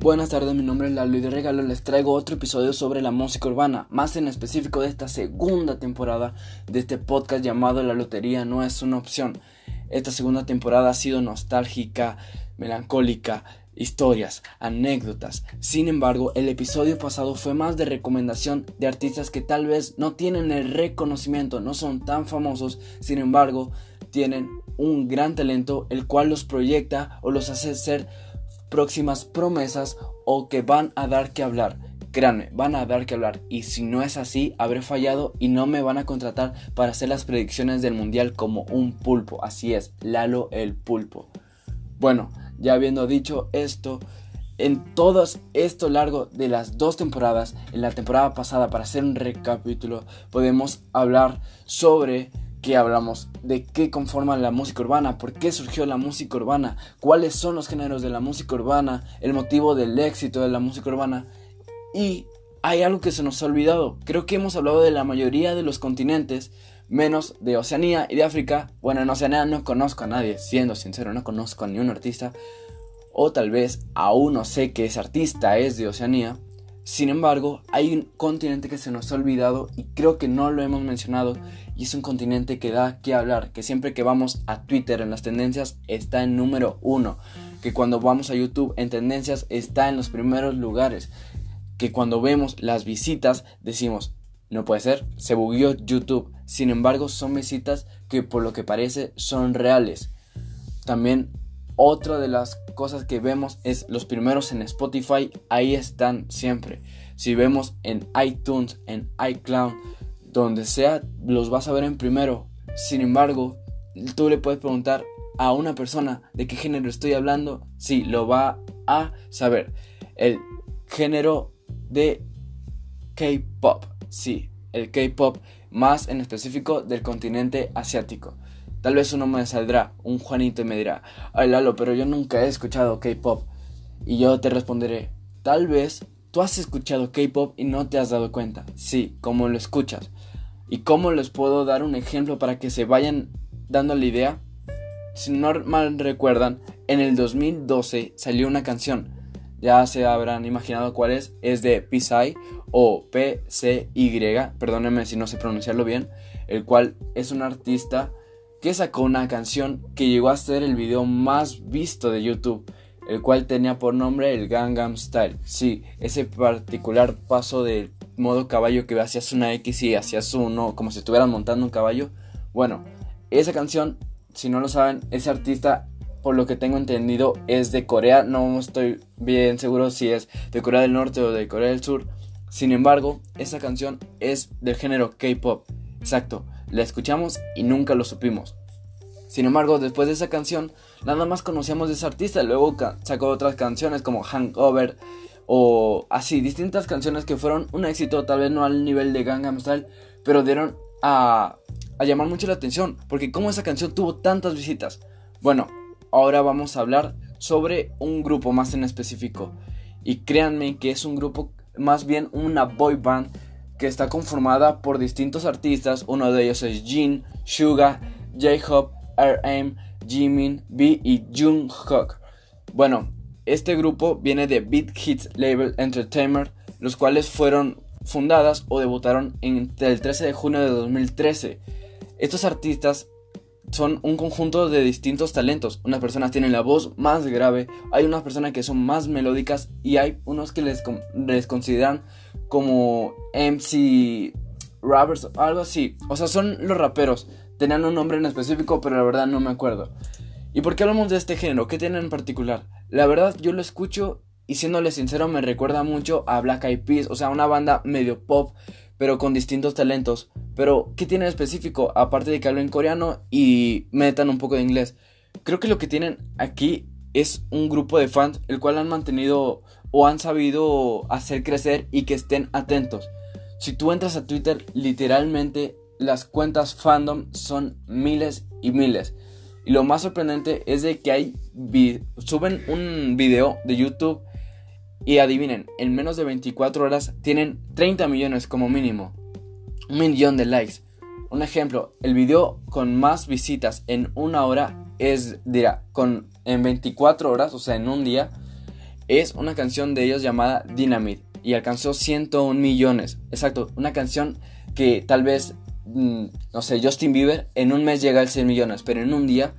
Buenas tardes, mi nombre es Lalo y de regalo les traigo otro episodio sobre la música urbana, más en específico de esta segunda temporada de este podcast llamado La Lotería no es una opción. Esta segunda temporada ha sido nostálgica, melancólica, historias, anécdotas. Sin embargo, el episodio pasado fue más de recomendación de artistas que tal vez no tienen el reconocimiento, no son tan famosos, sin embargo, tienen un gran talento el cual los proyecta o los hace ser próximas promesas o que van a dar que hablar. Créanme, van a dar que hablar. Y si no es así, habré fallado y no me van a contratar para hacer las predicciones del mundial como un pulpo. Así es, Lalo el pulpo. Bueno, ya habiendo dicho esto, en todo esto largo de las dos temporadas, en la temporada pasada, para hacer un recapítulo, podemos hablar sobre qué hablamos, de qué conforma la música urbana, por qué surgió la música urbana, cuáles son los géneros de la música urbana, el motivo del éxito de la música urbana. Y hay algo que se nos ha olvidado. Creo que hemos hablado de la mayoría de los continentes, menos de Oceanía y de África. Bueno, en Oceanía no conozco a nadie, siendo sincero, no conozco a ningún artista. O tal vez aún no sé que ese artista es de Oceanía. Sin embargo, hay un continente que se nos ha olvidado y creo que no lo hemos mencionado y es un continente que da que hablar, que siempre que vamos a Twitter en las tendencias está en número uno, que cuando vamos a YouTube en tendencias está en los primeros lugares, que cuando vemos las visitas decimos, no puede ser, se bugueó YouTube, sin embargo son visitas que por lo que parece son reales. También otra de las cosas que vemos es los primeros en Spotify, ahí están siempre. Si vemos en iTunes, en iCloud, donde sea, los vas a ver en primero. Sin embargo, tú le puedes preguntar a una persona de qué género estoy hablando, sí, lo va a saber. El género de K-pop, sí, el K-pop más en específico del continente asiático. Tal vez uno me saldrá, un Juanito, y me dirá, ay Lalo, pero yo nunca he escuchado K-pop. Y yo te responderé, tal vez tú has escuchado K-pop y no te has dado cuenta. Sí, como lo escuchas. ¿Y cómo les puedo dar un ejemplo para que se vayan dando la idea? Si no mal recuerdan, en el 2012 salió una canción. Ya se habrán imaginado cuál es. Es de Psy o P-C-Y, perdónenme si no sé pronunciarlo bien, el cual es un artista que sacó una canción que llegó a ser el video más visto de YouTube, el cual tenía por nombre el Gangnam Style. Sí, ese particular paso del modo caballo que hacías una X y hacías uno como si estuvieran montando un caballo. Bueno, esa canción, si no lo saben, ese artista, por lo que tengo entendido, es de Corea. No estoy bien seguro si es de Corea del Norte o de Corea del Sur. Sin embargo, esa canción es del género K-pop. Exacto la escuchamos y nunca lo supimos. Sin embargo, después de esa canción, nada más conocíamos de ese artista. Luego sacó otras canciones como Hangover o así, distintas canciones que fueron un éxito, tal vez no al nivel de Gangnam Style, pero dieron a, a llamar mucho la atención. Porque como esa canción tuvo tantas visitas. Bueno, ahora vamos a hablar sobre un grupo más en específico. Y créanme que es un grupo, más bien una boy band que está conformada por distintos artistas, uno de ellos es Jin, Suga, J-Hope, RM, Jimin, B y Jungkook. Bueno, este grupo viene de Beat Hits Label Entertainment, los cuales fueron fundadas o debutaron en el 13 de junio de 2013. Estos artistas son un conjunto de distintos talentos. Unas personas tienen la voz más grave, hay unas personas que son más melódicas y hay unos que les, les consideran como MC rappers, algo así. O sea, son los raperos. Tenían un nombre en específico, pero la verdad no me acuerdo. ¿Y por qué hablamos de este género? ¿Qué tienen en particular? La verdad, yo lo escucho y siéndole sincero, me recuerda mucho a Black Eyed Peas, o sea, una banda medio pop, pero con distintos talentos. Pero, ¿qué tiene en específico? Aparte de que hablen coreano y metan un poco de inglés. Creo que lo que tienen aquí es un grupo de fans, el cual han mantenido o han sabido hacer crecer y que estén atentos. Si tú entras a Twitter, literalmente las cuentas fandom son miles y miles. Y lo más sorprendente es de que hay suben un video de YouTube y adivinen, en menos de 24 horas tienen 30 millones como mínimo. Un millón de likes. Un ejemplo, el video con más visitas en una hora es, dirá, con, en 24 horas, o sea, en un día, es una canción de ellos llamada Dynamite y alcanzó 101 millones. Exacto, una canción que tal vez, mm, no sé, Justin Bieber en un mes llega al 100 millones, pero en un día.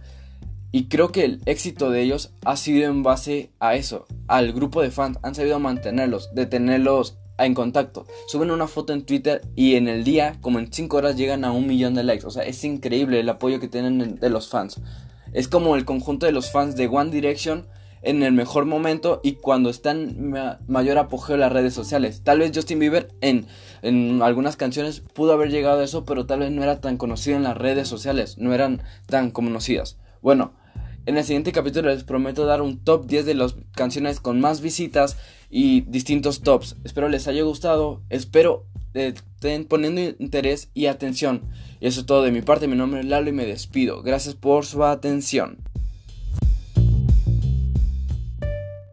Y creo que el éxito de ellos ha sido en base a eso, al grupo de fans. Han sabido mantenerlos, de tenerlos en contacto. Suben una foto en Twitter y en el día, como en 5 horas, llegan a un millón de likes. O sea, es increíble el apoyo que tienen de los fans. Es como el conjunto de los fans de One Direction en el mejor momento y cuando están mayor apogeo en las redes sociales. Tal vez Justin Bieber en, en algunas canciones pudo haber llegado a eso, pero tal vez no era tan conocido en las redes sociales, no eran tan conocidas. Bueno, en el siguiente capítulo les prometo dar un top 10 de las canciones con más visitas y distintos tops. Espero les haya gustado, espero estén poniendo interés y atención. Y eso es todo de mi parte, mi nombre es Lalo y me despido. Gracias por su atención.